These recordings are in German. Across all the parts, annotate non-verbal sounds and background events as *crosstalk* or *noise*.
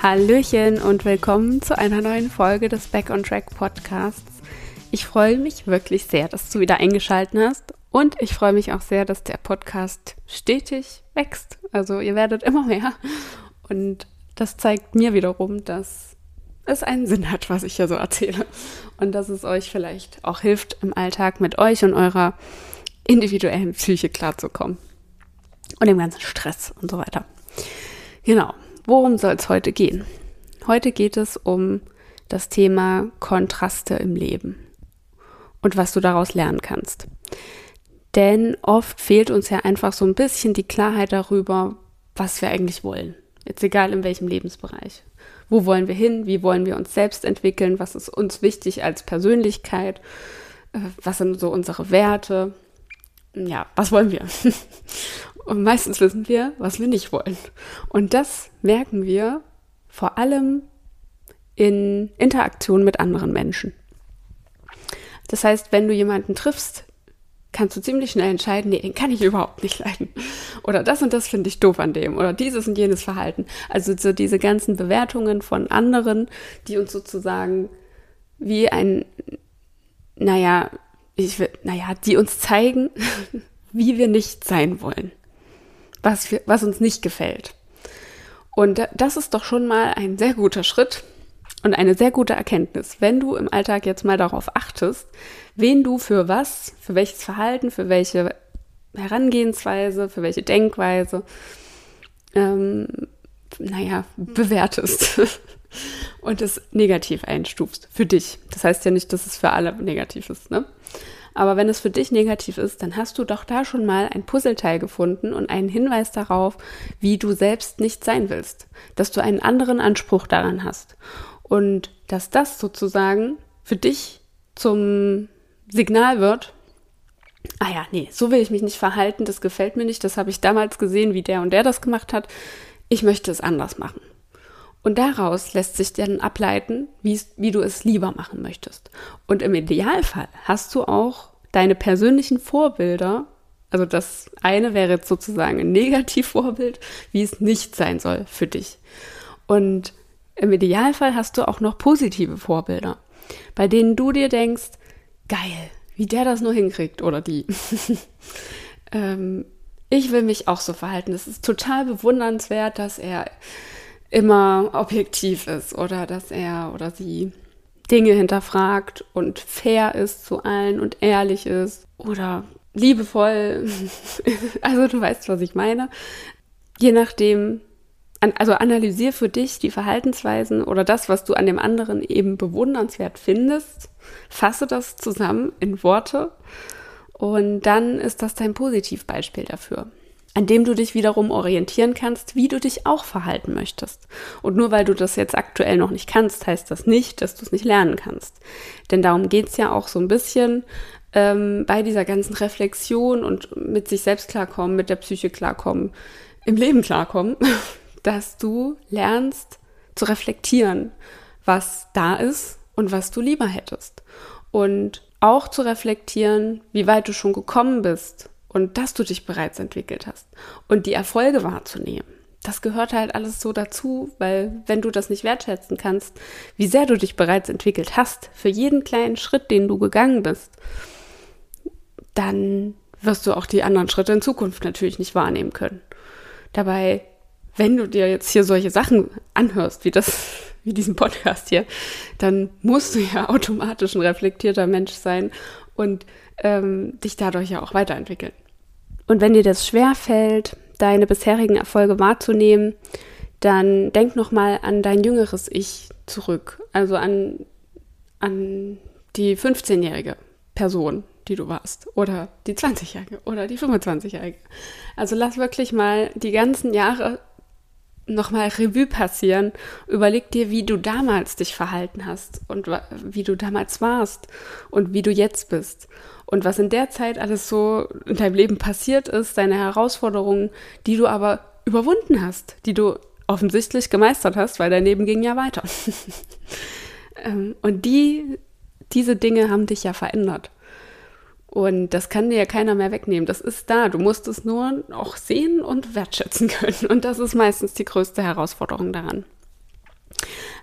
Hallöchen und willkommen zu einer neuen Folge des Back on Track Podcasts. Ich freue mich wirklich sehr, dass du wieder eingeschaltet hast und ich freue mich auch sehr, dass der Podcast stetig wächst. Also ihr werdet immer mehr und das zeigt mir wiederum, dass es einen Sinn hat, was ich hier so erzähle und dass es euch vielleicht auch hilft, im Alltag mit euch und eurer individuellen Psyche klarzukommen und dem ganzen Stress und so weiter. Genau, worum soll es heute gehen? Heute geht es um das Thema Kontraste im Leben und was du daraus lernen kannst. Denn oft fehlt uns ja einfach so ein bisschen die Klarheit darüber, was wir eigentlich wollen. Jetzt egal in welchem Lebensbereich. Wo wollen wir hin? Wie wollen wir uns selbst entwickeln? Was ist uns wichtig als Persönlichkeit? Äh, was sind so unsere Werte? Ja, was wollen wir? *laughs* Und meistens wissen wir, was wir nicht wollen. Und das merken wir vor allem in Interaktion mit anderen Menschen. Das heißt, wenn du jemanden triffst, kannst du ziemlich schnell entscheiden, nee, den kann ich überhaupt nicht leiden. Oder das und das finde ich doof an dem. Oder dieses und jenes Verhalten. Also so diese ganzen Bewertungen von anderen, die uns sozusagen wie ein, naja, ich will, naja, die uns zeigen, *laughs* wie wir nicht sein wollen. Was, wir, was uns nicht gefällt. Und das ist doch schon mal ein sehr guter Schritt, und eine sehr gute Erkenntnis, wenn du im Alltag jetzt mal darauf achtest, wen du für was, für welches Verhalten, für welche Herangehensweise, für welche Denkweise, ähm, naja, bewertest *laughs* und es negativ einstufst für dich. Das heißt ja nicht, dass es für alle negativ ist, ne? Aber wenn es für dich negativ ist, dann hast du doch da schon mal ein Puzzleteil gefunden und einen Hinweis darauf, wie du selbst nicht sein willst, dass du einen anderen Anspruch daran hast. Und dass das sozusagen für dich zum Signal wird, ah ja, nee, so will ich mich nicht verhalten, das gefällt mir nicht, das habe ich damals gesehen, wie der und der das gemacht hat, ich möchte es anders machen. Und daraus lässt sich dann ableiten, wie du es lieber machen möchtest. Und im Idealfall hast du auch deine persönlichen Vorbilder, also das eine wäre jetzt sozusagen ein Negativvorbild, wie es nicht sein soll für dich. Und im Idealfall hast du auch noch positive Vorbilder, bei denen du dir denkst, geil, wie der das nur hinkriegt oder die. *laughs* ähm, ich will mich auch so verhalten. Es ist total bewundernswert, dass er immer objektiv ist oder dass er oder sie Dinge hinterfragt und fair ist zu allen und ehrlich ist oder liebevoll. *laughs* also du weißt, was ich meine. Je nachdem, also analysier für dich die Verhaltensweisen oder das, was du an dem anderen eben bewundernswert findest, fasse das zusammen in Worte und dann ist das dein Positivbeispiel dafür, an dem du dich wiederum orientieren kannst, wie du dich auch verhalten möchtest. Und nur weil du das jetzt aktuell noch nicht kannst, heißt das nicht, dass du es nicht lernen kannst. Denn darum geht es ja auch so ein bisschen ähm, bei dieser ganzen Reflexion und mit sich selbst klarkommen, mit der Psyche klarkommen, im Leben klarkommen. *laughs* dass du lernst zu reflektieren, was da ist und was du lieber hättest. Und auch zu reflektieren, wie weit du schon gekommen bist und dass du dich bereits entwickelt hast und die Erfolge wahrzunehmen. Das gehört halt alles so dazu, weil wenn du das nicht wertschätzen kannst, wie sehr du dich bereits entwickelt hast, für jeden kleinen Schritt, den du gegangen bist, dann wirst du auch die anderen Schritte in Zukunft natürlich nicht wahrnehmen können. Dabei wenn du dir jetzt hier solche Sachen anhörst, wie das, wie diesen Podcast hier, dann musst du ja *laughs* automatisch ein reflektierter Mensch sein und ähm, dich dadurch ja auch weiterentwickeln. Und wenn dir das schwer fällt, deine bisherigen Erfolge wahrzunehmen, dann denk noch mal an dein jüngeres Ich zurück, also an an die 15-jährige Person, die du warst, oder die 20-jährige oder die 25-jährige. Also lass wirklich mal die ganzen Jahre nochmal Revue passieren. Überleg dir, wie du damals dich verhalten hast und wie du damals warst und wie du jetzt bist. Und was in der Zeit alles so in deinem Leben passiert ist, deine Herausforderungen, die du aber überwunden hast, die du offensichtlich gemeistert hast, weil dein Leben ging ja weiter. *laughs* Ähm, und die, diese Dinge haben dich ja verändert. Und das kann dir ja keiner mehr wegnehmen. Das ist da. Du musst es nur auch sehen und wertschätzen *laughs* können. Und das ist meistens die größte Herausforderung daran.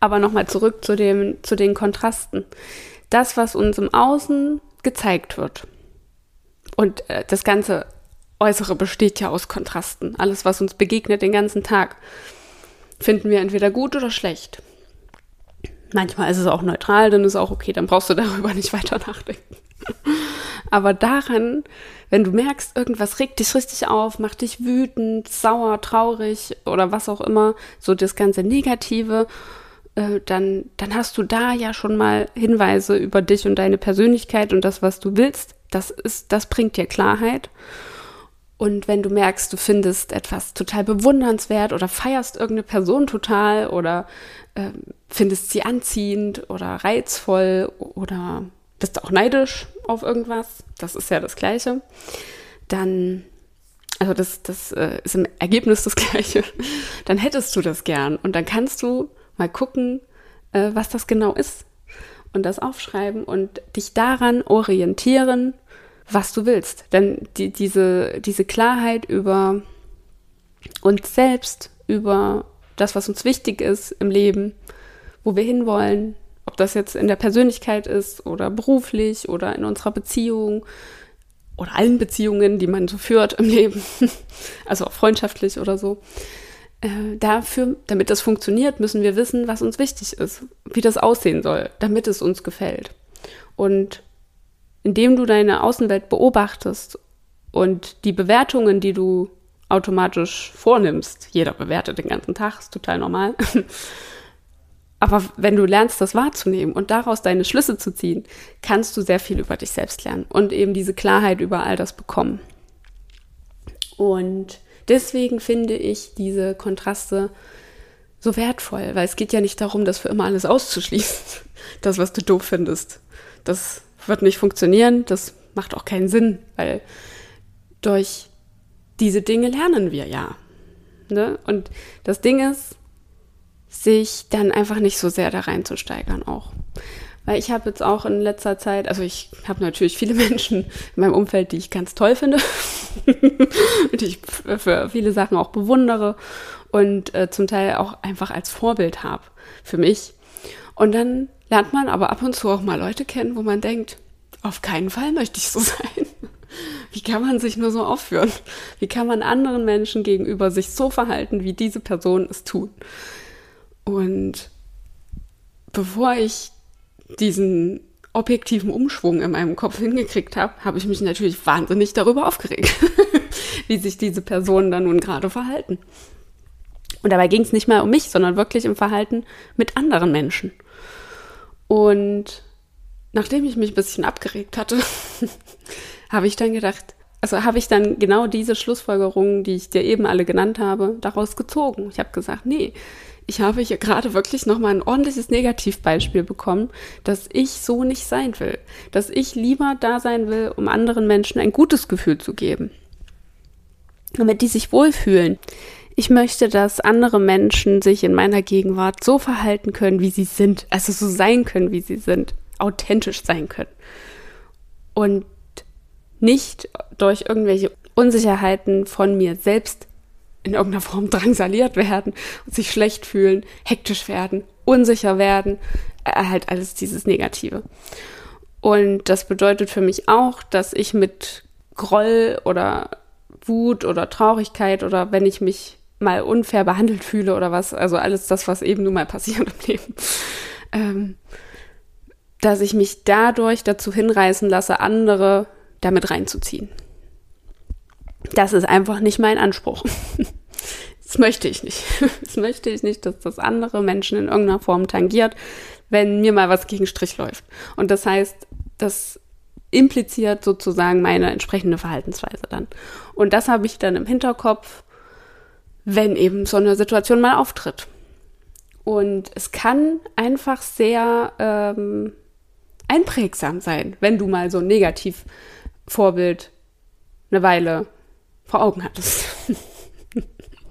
Aber nochmal zurück zu, dem, zu den Kontrasten. Das, was uns im Außen gezeigt wird. Und äh, das ganze Äußere besteht ja aus Kontrasten. Alles, was uns begegnet den ganzen Tag, finden wir entweder gut oder schlecht. Manchmal ist es auch neutral, dann ist es auch okay, dann brauchst du darüber nicht weiter *laughs* nachdenken. Aber daran, wenn du merkst, irgendwas regt dich richtig auf, macht dich wütend, sauer, traurig oder was auch immer, so das ganze Negative, äh, dann, dann hast du da ja schon mal Hinweise über dich und deine Persönlichkeit und das, was du willst. Das ist, das bringt dir Klarheit. Und wenn du merkst, du findest etwas total bewundernswert oder feierst irgendeine Person total oder äh, findest sie anziehend oder reizvoll oder bist auch neidisch auf irgendwas, das ist ja das Gleiche, dann, also das, das äh, ist im Ergebnis das *laughs* Gleiche, dann hättest du das gern und dann kannst du mal gucken, äh, was das genau ist und das aufschreiben und dich daran orientieren was du willst. Denn die, diese, diese Klarheit über uns selbst, über das, was uns wichtig ist im Leben, wo wir hinwollen, ob das jetzt in der Persönlichkeit ist oder beruflich oder in unserer Beziehung oder allen Beziehungen, die man so führt im Leben, *laughs* also auch freundschaftlich oder so. Äh, dafür, damit das funktioniert, müssen wir wissen, was uns wichtig ist, wie das aussehen soll, damit es uns gefällt. Und indem du deine Außenwelt beobachtest und die Bewertungen, die du automatisch vornimmst, jeder bewertet den ganzen Tag, ist total normal. *laughs* Aber wenn du lernst, das wahrzunehmen und daraus deine Schlüsse zu ziehen, kannst du sehr viel über dich selbst lernen und eben diese Klarheit über all das bekommen. Und deswegen finde ich diese Kontraste so wertvoll, weil es geht ja nicht darum, das für immer alles auszuschließen, *laughs* das, was du doof findest. Das wird nicht funktionieren, das macht auch keinen Sinn, weil durch diese Dinge lernen wir ja. Ne? Und das Ding ist, sich dann einfach nicht so sehr da reinzusteigern auch. Weil ich habe jetzt auch in letzter Zeit, also ich habe natürlich viele *laughs* Menschen in meinem Umfeld, die ich ganz toll finde und *laughs* die ich für viele Sachen auch bewundere und äh, zum Teil auch einfach als Vorbild habe für mich. Und dann lernt man aber ab und zu auch mal Leute kennen, wo man denkt, auf keinen Fall möchte ich so *laughs* sein. Wie kann man sich nur so aufführen? Wie kann man anderen Menschen gegenüber sich so verhalten, wie diese Personen es tun? Und bevor ich diesen objektiven Umschwung in meinem Kopf hingekriegt habe, habe ich mich natürlich wahnsinnig darüber aufgeregt, *laughs* wie sich diese Personen da nun gerade verhalten. Und dabei ging es nicht mal um mich, sondern wirklich im Verhalten mit anderen Menschen. Und nachdem ich mich ein bisschen abgeregt hatte, *laughs* habe ich dann gedacht, also habe ich dann genau diese Schlussfolgerungen, die ich dir eben alle genannt habe, daraus gezogen. Ich habe gesagt, nee, ich habe hier gerade wirklich nochmal ein ordentliches Negativbeispiel bekommen, dass ich so nicht sein will. Dass ich lieber da sein will, um anderen Menschen ein gutes Gefühl zu geben. Damit die sich wohlfühlen. Ich möchte, dass andere Menschen sich in meiner Gegenwart so verhalten können, wie sie sind. Also so sein können, wie sie sind. Authentisch sein können. Und nicht durch irgendwelche Unsicherheiten von mir selbst in irgendeiner Form *laughs* drangsaliert werden und sich schlecht fühlen, hektisch werden, unsicher werden, äh, halt alles dieses Negative. Und das bedeutet für mich auch, dass ich mit Groll oder Wut oder Traurigkeit oder wenn ich mich mal unfair behandelt fühle oder was, also alles das, was eben nun mal passiert *laughs* im Leben, ähm, dass ich mich dadurch dazu hinreißen lasse, andere damit reinzuziehen. Das ist einfach nicht mein Anspruch. *laughs* Das möchte ich nicht. *laughs* Das möchte ich nicht, dass das andere Menschen in irgendeiner Form tangiert, wenn mir mal was gegen Strich läuft. Und das heißt, das impliziert sozusagen meine entsprechende Verhaltensweise dann. Und das habe ich dann im Hinterkopf wenn eben so eine Situation mal auftritt. Und es kann einfach sehr ähm, einprägsam sein, wenn du mal so ein Negativvorbild eine Weile vor Augen hattest. *laughs*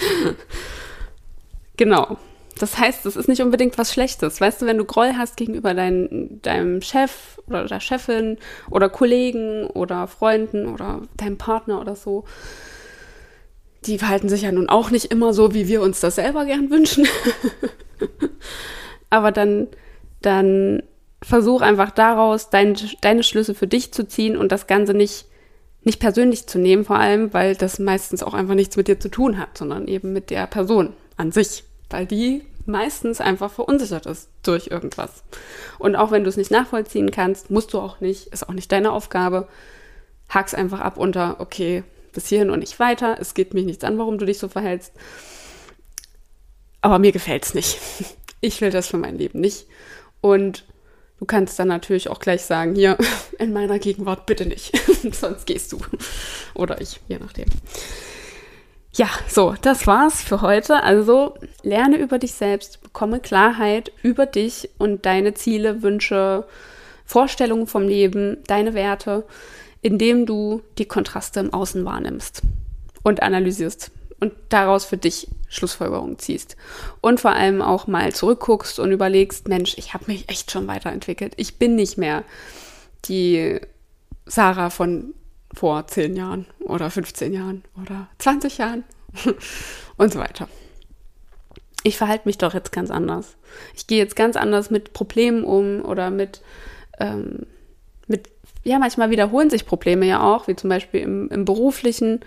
*laughs* genau. Das heißt, es ist nicht unbedingt was Schlechtes. Weißt du, wenn du Groll hast gegenüber dein, deinem Chef oder der Chefin oder Kollegen oder Freunden oder deinem Partner oder so, die verhalten sich ja nun auch nicht immer so, wie wir uns das selber gern wünschen. *laughs* aber dann, dann versuch einfach daraus dein, deine Schlüsse für dich zu ziehen und das Ganze nicht, nicht persönlich zu nehmen, vor allem, weil das meistens auch einfach nichts mit dir zu tun hat, sondern eben mit der Person an sich, weil die meistens einfach verunsichert ist durch irgendwas. Und auch wenn du es nicht nachvollziehen kannst, musst du auch nicht, ist auch nicht deine Aufgabe. Hak's einfach ab unter, okay, bis hierhin und nicht weiter. Es geht mich nichts an, warum du dich so verhältst. Aber mir gefällt's nicht. *laughs* Ich will das für mein Leben nicht. Und du kannst dann natürlich auch gleich sagen, hier, *laughs* in meiner Gegenwart bitte nicht. *laughs* Sonst gehst du. Oder ich, je nachdem. Ja, so, das war's für heute. Also lerne über dich selbst, bekomme Klarheit über dich und deine Ziele, Wünsche, Vorstellungen vom Leben, deine Werte, indem du die Kontraste im Außen wahrnimmst und analysierst und daraus für dich Schlussfolgerungen ziehst. Und vor allem auch mal zurückguckst und überlegst, Mensch, ich habe mich echt schon weiterentwickelt. Ich bin nicht mehr die Sarah von vor 10 Jahren oder 15 Jahren oder 20 Jahren *laughs* und so weiter. Ich verhalte mich doch jetzt ganz anders. Ich gehe jetzt ganz anders mit Problemen um oder mit, ähm, mit, ja, manchmal wiederholen sich Probleme ja auch, wie zum Beispiel im, im beruflichen.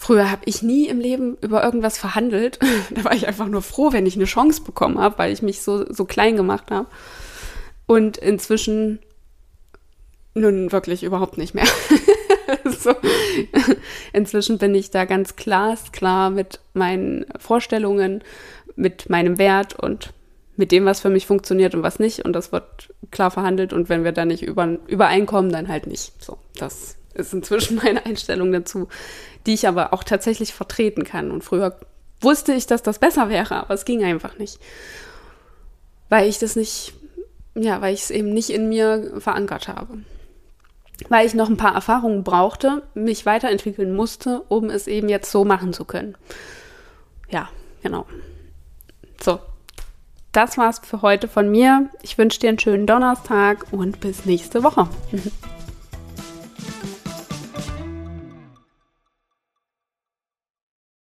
Früher habe ich nie im Leben über irgendwas verhandelt. *laughs* da war ich einfach nur froh, wenn ich eine Chance bekommen habe, weil ich mich so, so klein gemacht habe. Und inzwischen nun wirklich überhaupt nicht mehr. *laughs* so. Inzwischen bin ich da ganz glasklar mit meinen Vorstellungen, mit meinem Wert und mit dem, was für mich funktioniert und was nicht. Und das wird klar verhandelt. Und wenn wir da nicht über, übereinkommen, dann halt nicht. So, das ist inzwischen *laughs* meine Einstellung dazu, die ich aber auch tatsächlich vertreten kann. Und früher wusste ich, dass das besser wäre, aber es ging einfach nicht. Weil ich das nicht, ja, weil ich es eben nicht in mir verankert habe weil ich noch ein paar Erfahrungen brauchte, mich weiterentwickeln musste, um es eben jetzt so machen zu können. Ja, genau. So, das war's für heute von mir. Ich wünsche dir einen schönen Donnerstag und bis nächste Woche. *laughs*